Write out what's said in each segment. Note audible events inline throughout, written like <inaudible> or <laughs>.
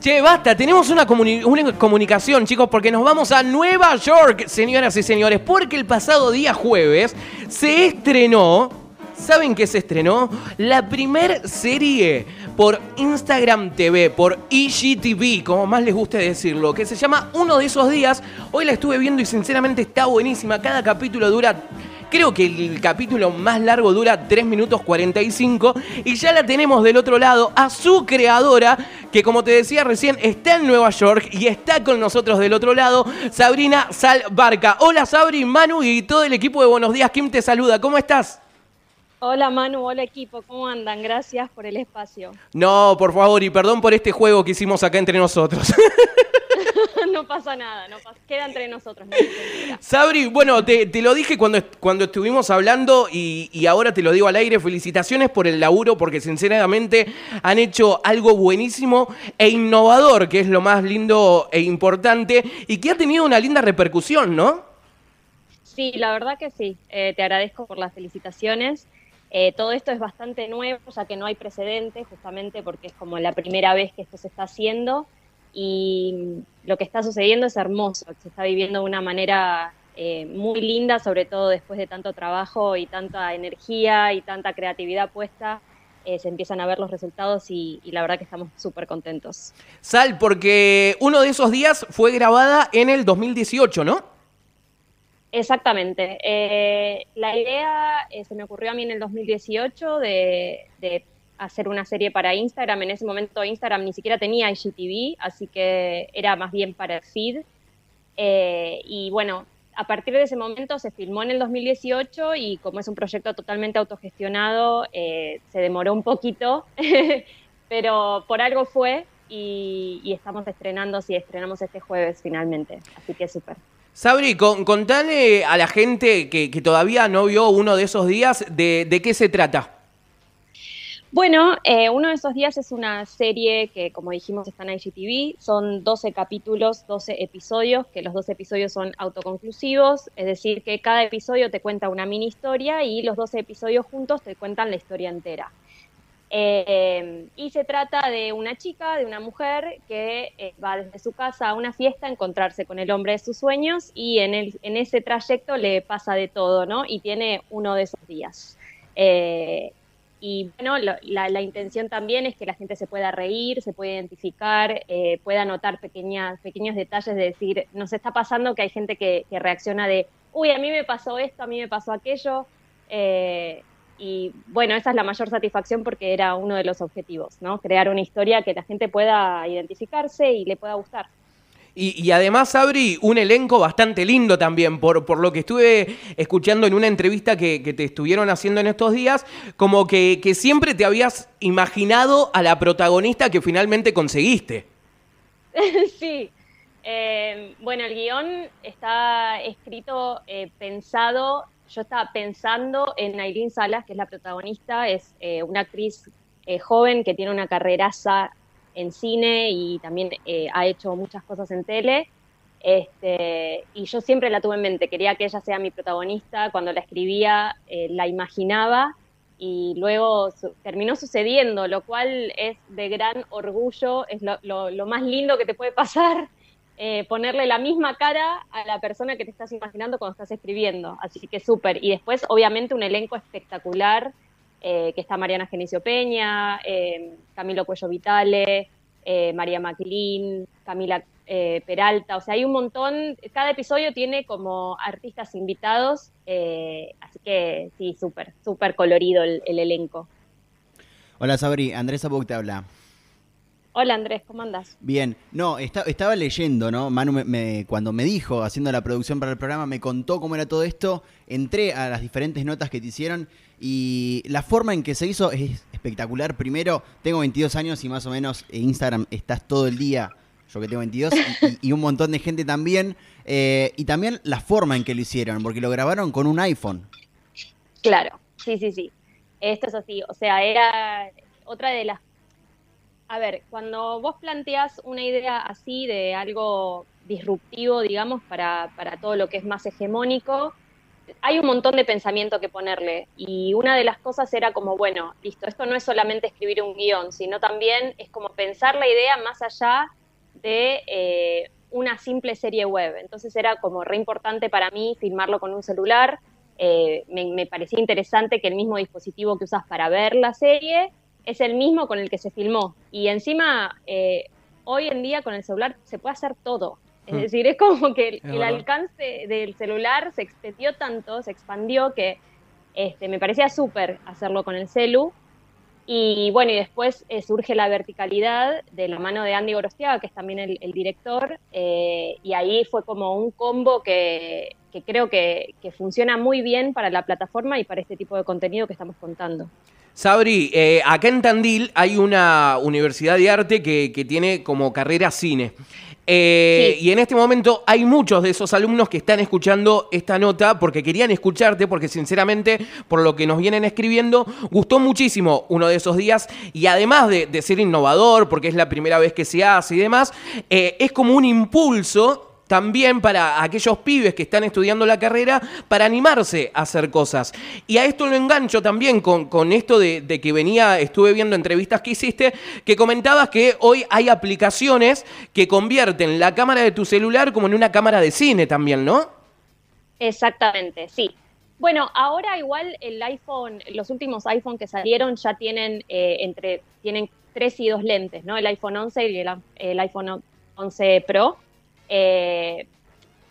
Che, basta, tenemos una, comuni- una comunicación, chicos, porque nos vamos a Nueva York, señoras y señores, porque el pasado día jueves se estrenó, ¿saben qué se estrenó? La primer serie por Instagram TV, por IGTV, como más les guste decirlo, que se llama Uno de esos días. Hoy la estuve viendo y sinceramente está buenísima, cada capítulo dura... Creo que el capítulo más largo dura 3 minutos 45 y ya la tenemos del otro lado a su creadora, que como te decía recién está en Nueva York y está con nosotros del otro lado, Sabrina Salbarca. Hola Sabri, Manu y todo el equipo de Buenos Días, Kim te saluda, ¿cómo estás? Hola Manu, hola equipo, ¿cómo andan? Gracias por el espacio. No, por favor, y perdón por este juego que hicimos acá entre nosotros. <laughs> no pasa nada, no pasa, queda entre nosotros. No. Sabri, bueno, te, te lo dije cuando, cuando estuvimos hablando y, y ahora te lo digo al aire, felicitaciones por el laburo porque sinceramente han hecho algo buenísimo e innovador, que es lo más lindo e importante y que ha tenido una linda repercusión, ¿no? Sí, la verdad que sí. Eh, te agradezco por las felicitaciones. Eh, todo esto es bastante nuevo, ya que no hay precedentes, justamente porque es como la primera vez que esto se está haciendo. Y lo que está sucediendo es hermoso, se está viviendo de una manera eh, muy linda, sobre todo después de tanto trabajo y tanta energía y tanta creatividad puesta. eh, se empiezan a ver los resultados y, y la verdad que estamos súper contentos. Sal, porque uno de esos días fue grabada en el 2018, ¿no? Exactamente. Eh, la idea eh, se me ocurrió a mí en el 2018 de, de hacer una serie para Instagram. En ese momento Instagram ni siquiera tenía IGTV, así que era más bien para el feed. Eh, y bueno, a partir de ese momento se filmó en el 2018 y como es un proyecto totalmente autogestionado, eh, se demoró un poquito, <laughs> pero por algo fue y, estamos estrenando, sí, estrenamos este jueves finalmente, así que súper. Sabri, con, contale a la gente que, todavía no vio uno de esos días de qué se trata. Bueno, eh, uno de esos días es una serie que, como dijimos, está en IGTV. Son 12 capítulos, 12 episodios, que los 12 episodios son autoconclusivos, es decir, que cada episodio te cuenta una mini historia y los 12 episodios juntos te cuentan la historia entera. Eh, y se trata de una chica, de una mujer que eh, va desde su casa a una fiesta a encontrarse con el hombre de sus sueños y en, ese trayecto le pasa de todo, ¿no? Y tiene uno de esos días. Y bueno, la, la intención también es que la gente se pueda reír, se pueda identificar, eh, pueda notar pequeñas, pequeños detalles de decir, nos está pasando que hay gente que, que reacciona de, uy, a mí me pasó esto, a mí me pasó aquello. eh, y bueno, esa es la mayor satisfacción porque era uno de los objetivos, ¿no? Crear una historia que la gente pueda identificarse y le pueda gustar. Y, y además, Sabri, un elenco bastante lindo también, por, por lo que estuve escuchando en una entrevista que, que te estuvieron haciendo en estos días, como que, que siempre te habías imaginado a la protagonista que finalmente conseguiste. <laughs> sí. Eh, bueno, el guion está escrito, eh, pensado, yo estaba pensando en Aileen Salas, que es la protagonista, es eh, una actriz eh, joven que tiene una carreraza en cine y también eh, ha hecho muchas cosas en tele. Este, y yo siempre la tuve en mente, quería que ella sea mi protagonista, cuando la escribía eh, la imaginaba. Y luego su- terminó sucediendo, lo cual es de gran orgullo, es lo, más lindo que te puede pasar, eh, ponerle la misma cara a la persona que te estás imaginando cuando estás escribiendo, así que súper. Y después, obviamente, un elenco espectacular, eh, que está Mariana Genicio Peña, eh, Camilo Cuello Vitale, eh, María Maclín, Camila Peralta, o sea, hay un montón, cada episodio tiene como artistas invitados, así que sí, súper, súper colorido el, el elenco. Hola Sabri, Andrés Abuc te habla. Hola Andrés, ¿cómo andás? Bien, no, esta- estaba leyendo, ¿no? Manu me- me- cuando me dijo, haciendo la producción para el programa, me contó cómo era todo esto, entré a las diferentes notas que te hicieron y la forma en que se hizo es espectacular. Primero, tengo 22 años y más o menos en Instagram estás todo el día, yo que tengo 22, y, y- y un montón de gente también. eh, y también la forma en que lo hicieron, porque lo grabaron con un iPhone. Claro, sí, sí, sí. Esto es así. O sea, era otra de las... A ver, cuando vos planteás una idea así de algo disruptivo, digamos, para, para todo lo que es más hegemónico, hay un montón de pensamiento que ponerle y una de las cosas era como, bueno, listo, esto no es solamente escribir un guion, sino también es como pensar la idea más allá de eh, una simple serie web. Entonces era como re importante para mí filmarlo con un celular. Eh, me, parecía interesante que el mismo dispositivo que usas para ver la serie es el mismo con el que se filmó. Y encima, eh, hoy en día con el celular se puede hacer todo. Es hmm. decir, es como que el, alcance del celular se extendió tanto, se expandió que este, me parecía súper hacerlo con el celu. Y bueno, y después eh, surge la verticalidad de la mano de Andy Gorostiaga, que es también el, director, eh, y ahí fue como un combo que, creo que, funciona muy bien para la plataforma y para este tipo de contenido que estamos contando. Sabri, eh, acá en Tandil hay una universidad de arte que, que tiene como carrera cine. Eh, y en este momento hay muchos de esos alumnos que están escuchando esta nota porque querían escucharte, porque sinceramente, por lo que nos vienen escribiendo, gustó muchísimo uno de esos días y además de, ser innovador, porque es la primera vez que se hace y demás, eh, es como un impulso también para aquellos pibes que están estudiando la carrera para animarse a hacer cosas. Y a esto lo engancho también con, con esto de, que venía, estuve viendo entrevistas que hiciste, que comentabas que hoy hay aplicaciones que convierten la cámara de tu celular como en una cámara de cine también, ¿no? Exactamente, sí. Bueno, ahora igual el iPhone, los últimos iPhone que salieron ya tienen eh, entre tienen tres y dos lentes, ¿no? El iPhone 11 y el, el iPhone 11 Pro. Eh,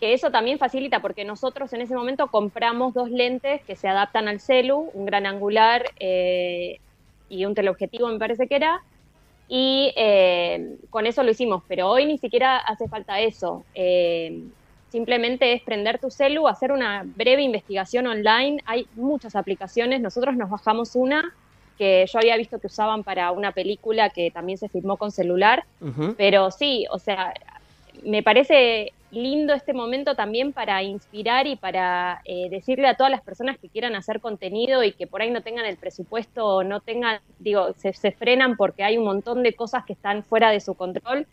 que eso también facilita porque nosotros en ese momento compramos dos lentes que se adaptan al celu, un gran angular eh, y un teleobjetivo me parece que era, y eh, con eso lo hicimos, pero hoy ni siquiera hace falta eso. simplemente es prender tu celu, hacer una breve investigación online, hay muchas aplicaciones, nosotros nos bajamos una que yo había visto que usaban para una película que también se filmó con celular, pero sí, o sea, me parece lindo este momento también para inspirar y para eh, decirle a todas las personas que quieran hacer contenido y que por ahí no tengan el presupuesto o no tengan, digo, se, se, frenan porque hay un montón de cosas que están fuera de su control,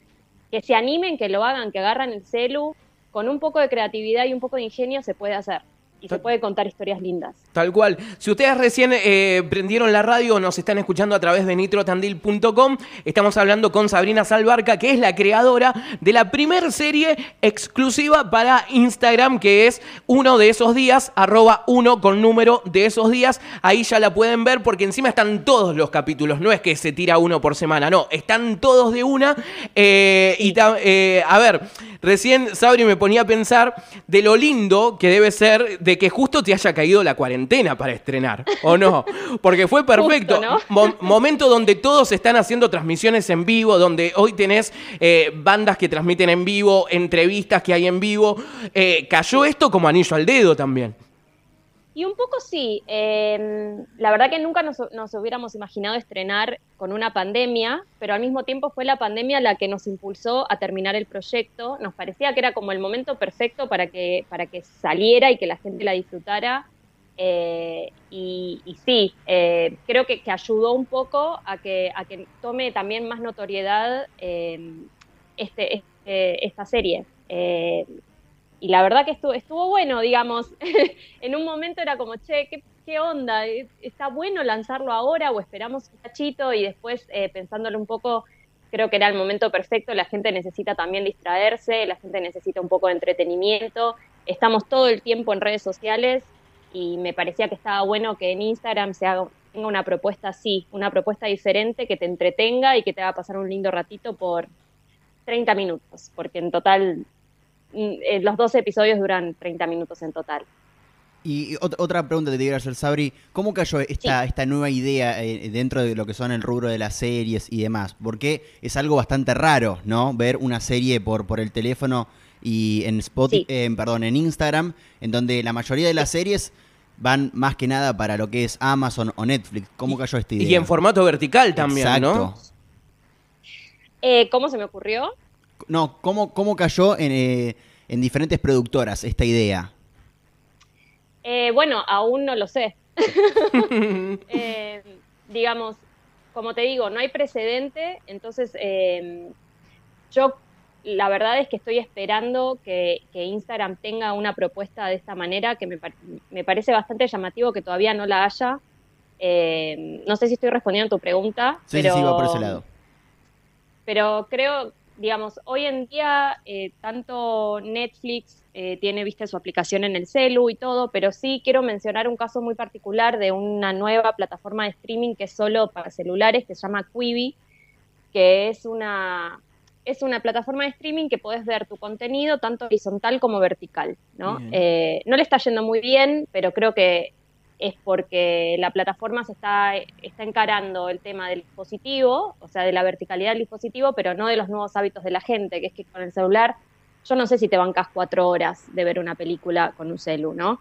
que se animen, que lo hagan, que agarran el celu, con un poco de creatividad y un poco de ingenio se puede hacer y se puede contar historias lindas. Tal cual. Si ustedes recién eh, prendieron la radio o nos están escuchando a través de nitrotandil.com, estamos hablando con Sabrina Salvarca, que es la creadora de la primer serie exclusiva para Instagram, que es uno de esos días, arroba uno con número de esos días. Ahí ya la pueden ver porque encima están todos los capítulos, no es que se tira uno por semana, no, están todos de una. Eh, y eh, a ver, recién Sabri me ponía a pensar de lo lindo que debe ser de que justo te haya caído la cuarentena para estrenar, ¿o no? Porque fue perfecto. momento donde todos están haciendo transmisiones en vivo, donde hoy tenés eh, bandas que transmiten en vivo, entrevistas que hay en vivo. Eh, cayó esto como anillo al dedo también. Y un poco sí. Em, la verdad que nunca nos, hubiéramos imaginado estrenar con una pandemia, pero al mismo tiempo fue la pandemia la que nos impulsó a terminar el proyecto. Nos parecía que era como el momento perfecto para que, para que saliera y que la gente la disfrutara. Eh, y, sí, eh, creo que, ayudó un poco a que, a que tome también más notoriedad em, este, este, esta serie. Y la verdad que estuvo, estuvo bueno, digamos. <laughs> en un momento era como, che, ¿qué, onda? ¿Está bueno lanzarlo ahora o esperamos un cachito? Y después, eh, pensándolo un poco, creo que era el momento perfecto. La gente necesita también distraerse, la gente necesita un poco de entretenimiento. Estamos todo el tiempo en redes sociales y me parecía que estaba bueno que en Instagram se haga tenga una propuesta así, una propuesta diferente que te entretenga y que te haga pasar un lindo ratito por 30 minutos, porque en total los 12 episodios duran 30 minutos en total. Y otra pregunta que te quiero hacer, Sabri, ¿cómo cayó esta, esta nueva idea eh, dentro de lo que son el rubro de las series y demás? Porque es algo bastante raro, ¿no? Ver una serie por, por el teléfono y en Spotify, eh, perdón, en Instagram, en donde la mayoría de las series van más que nada para lo que es Amazon o Netflix. ¿Cómo cayó esta idea? Y en formato vertical también, ¿no? ¿Cómo se me ocurrió? No, ¿cómo, cómo cayó en, eh, en diferentes productoras esta idea? Eh, bueno, aún no lo sé. <laughs> Eh, digamos, como te digo, no hay precedente, entonces yo la verdad es que estoy esperando que, Instagram tenga una propuesta de esta manera, que me, parece bastante llamativo que todavía no la haya. Eh, no sé si estoy respondiendo a tu pregunta. Sí, pero, sí, va por ese lado. Pero creo, digamos, hoy en día eh, tanto Netflix eh, tiene, viste, su aplicación en el celu y todo, pero sí quiero mencionar un caso muy particular de una nueva plataforma de streaming que es solo para celulares, que se llama Quibi, que es una, es una plataforma de streaming que puedes ver tu contenido tanto horizontal como vertical, ¿no? Eh, no le está yendo muy bien, pero creo que es porque la plataforma se está, está encarando el tema del dispositivo, o sea, de la verticalidad del dispositivo, pero no de los nuevos hábitos de la gente, que es que con el celular, yo no sé si te bancas cuatro horas de ver una película con un celu, ¿no?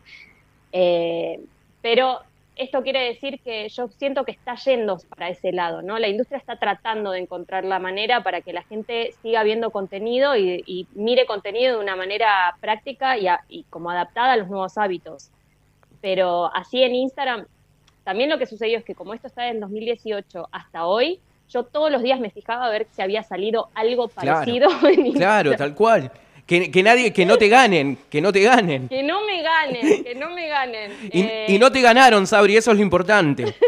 Eh, pero esto quiere decir que yo siento que está yendo para ese lado, ¿no? La industria está tratando de encontrar la manera para que la gente siga viendo contenido y, mire contenido de una manera práctica y, y como adaptada a los nuevos hábitos pero así en Instagram, también lo que sucedió es que como esto está en 2018 hasta hoy, yo todos los días me fijaba a ver si había salido algo parecido claro, <laughs> en Claro, tal cual. Que, nadie, que no te ganen, que no te ganen. Que no me ganen, que no me ganen. y, y no te ganaron, Sabri, eso es lo importante. <laughs>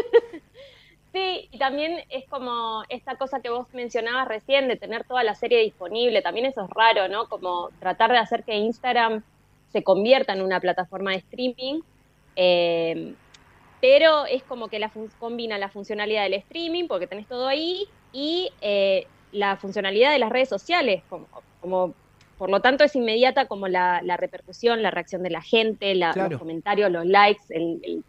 Sí, y también es como esta cosa que vos mencionabas recién de tener toda la serie disponible, también eso es raro, ¿no? Como tratar de hacer que Instagram se convierta en una plataforma de streaming eh, pero es como que la combina la funcionalidad del streaming, porque tenés todo ahí, y eh, la funcionalidad de las redes sociales, como, por lo tanto es inmediata como la, repercusión, la reacción de la gente, los comentarios, los likes, el, el,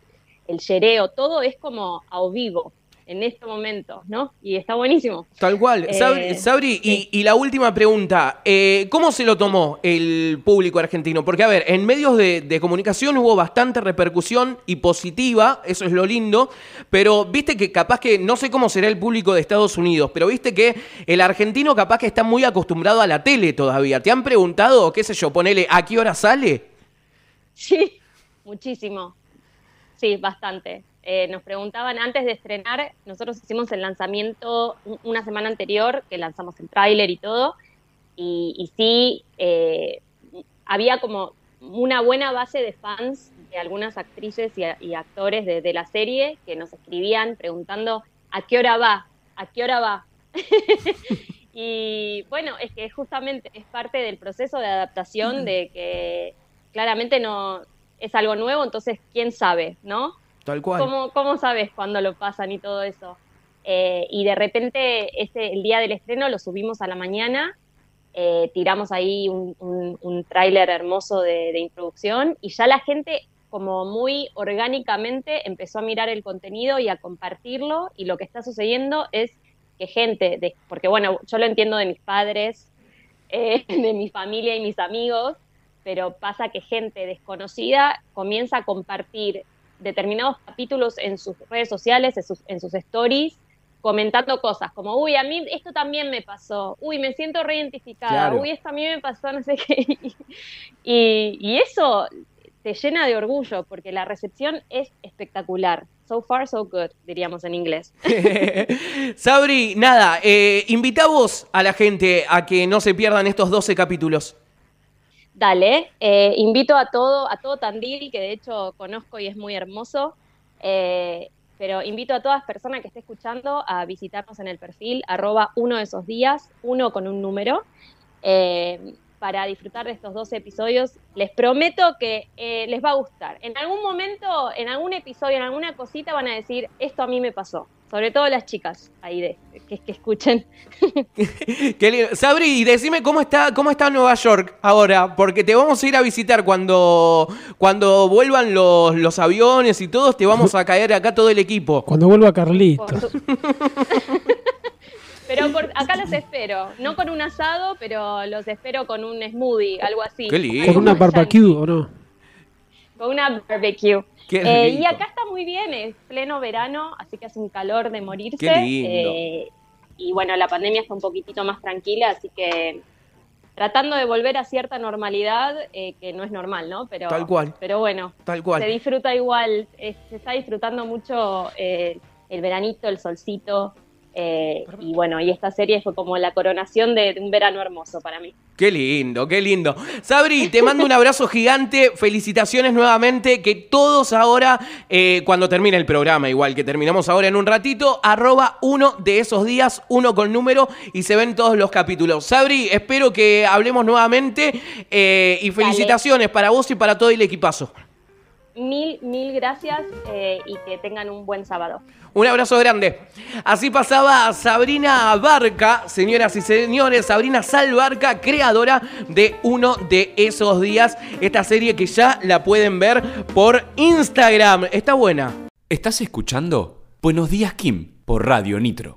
el yereo, todo es como a vivo en este momento, ¿no? Y está buenísimo. Tal cual. Eh, Sabri, y, la última pregunta, eh, ¿cómo se lo tomó el público argentino? Porque, a ver, en medios de, comunicación hubo bastante repercusión y positiva, eso es lo lindo, pero viste que capaz que, no sé cómo será el público de Estados Unidos, pero viste que el argentino capaz que está muy acostumbrado a la tele todavía. ¿Te han preguntado, qué sé yo, ponele, a qué hora sale? Sí, muchísimo. Sí, bastante. Eh, nos preguntaban antes de estrenar, nosotros hicimos el lanzamiento una semana anterior, que lanzamos el tráiler y todo, y, sí, eh, había como una buena base de fans de algunas actrices y, actores de, la serie que nos escribían preguntando a qué hora va, a qué hora va. <laughs> y bueno, es que justamente es parte del proceso de adaptación de que claramente no es algo nuevo, entonces quién sabe, ¿no? ¿Cómo, sabes cuándo lo pasan y todo eso? Eh, y de repente ese, el día del estreno lo subimos a la mañana, eh, tiramos ahí un, un, tráiler hermoso de, introducción y ya la gente como muy orgánicamente empezó a mirar el contenido y a compartirlo y lo que está sucediendo es que gente, porque bueno, yo lo entiendo de mis padres, <laughs> eh, de mi familia y mis amigos, pero pasa que gente desconocida comienza a compartir determinados capítulos en sus redes sociales, en sus, en sus stories, comentando cosas como, uy, a mí esto también me pasó, uy, me siento reidentificada, uy, esto a mí me pasó, no sé qué. <laughs> Y, y, eso te llena de orgullo porque la recepción es espectacular. So far, so good, diríamos en inglés. <laughs> Sabri, nada, eh, invita vos a la gente a que no se pierdan estos 12 capítulos. Dale, eh, invito a todo, a todo Tandil, que de hecho conozco y es muy hermoso, eh, pero invito a todas personas que esté escuchando a visitarnos en el perfil arroba uno de esos días, uno con un número, eh, para disfrutar de estos 12 episodios. Les prometo que les va a gustar. En algún momento, en algún episodio, en alguna cosita van a decir, esto a mí me pasó sobre todo las chicas ahí de, que, que escuchen. <laughs> Sabri, decime cómo está, cómo está Nueva York ahora, porque te vamos a ir a visitar cuando, cuando vuelvan los, los aviones y todos, te vamos a caer acá todo el equipo. Cuando vuelva Carlitos. <laughs> pero acá los espero, no con un asado, pero los espero con un smoothie, algo así. Con una barbecue, ¿o no? Con una barbecue. Eh, y acá está muy bien, es pleno verano, así que hace un calor de morirse. Eh, y bueno, la pandemia está un poquitito más tranquila, así que tratando de volver a cierta normalidad, eh, que no es normal, ¿no? Pero, Tal cual. Pero bueno, Tal cual. se disfruta igual, se está disfrutando mucho el veranito, el solcito. Eh, y bueno, y esta serie fue como la coronación de, un verano hermoso para mí. Qué lindo, qué lindo. Sabri, te mando un abrazo gigante, felicitaciones nuevamente, que todos ahora, eh, cuando termine el programa, igual que terminamos ahora en un ratito, arroba uno de esos días, uno con número, y se ven todos los capítulos. Sabri, espero que hablemos nuevamente eh, y felicitaciones para vos y para todo el equipazo. Mil, mil gracias y que tengan un buen sábado. Un abrazo grande. Así pasaba Sabrina Barca, señoras y señores, Sabrina Salbarca, creadora de uno de esos días. Esta serie que ya la pueden ver por Instagram. Está buena. ¿Estás escuchando? Buenos días, Kim, por Radio Nitro.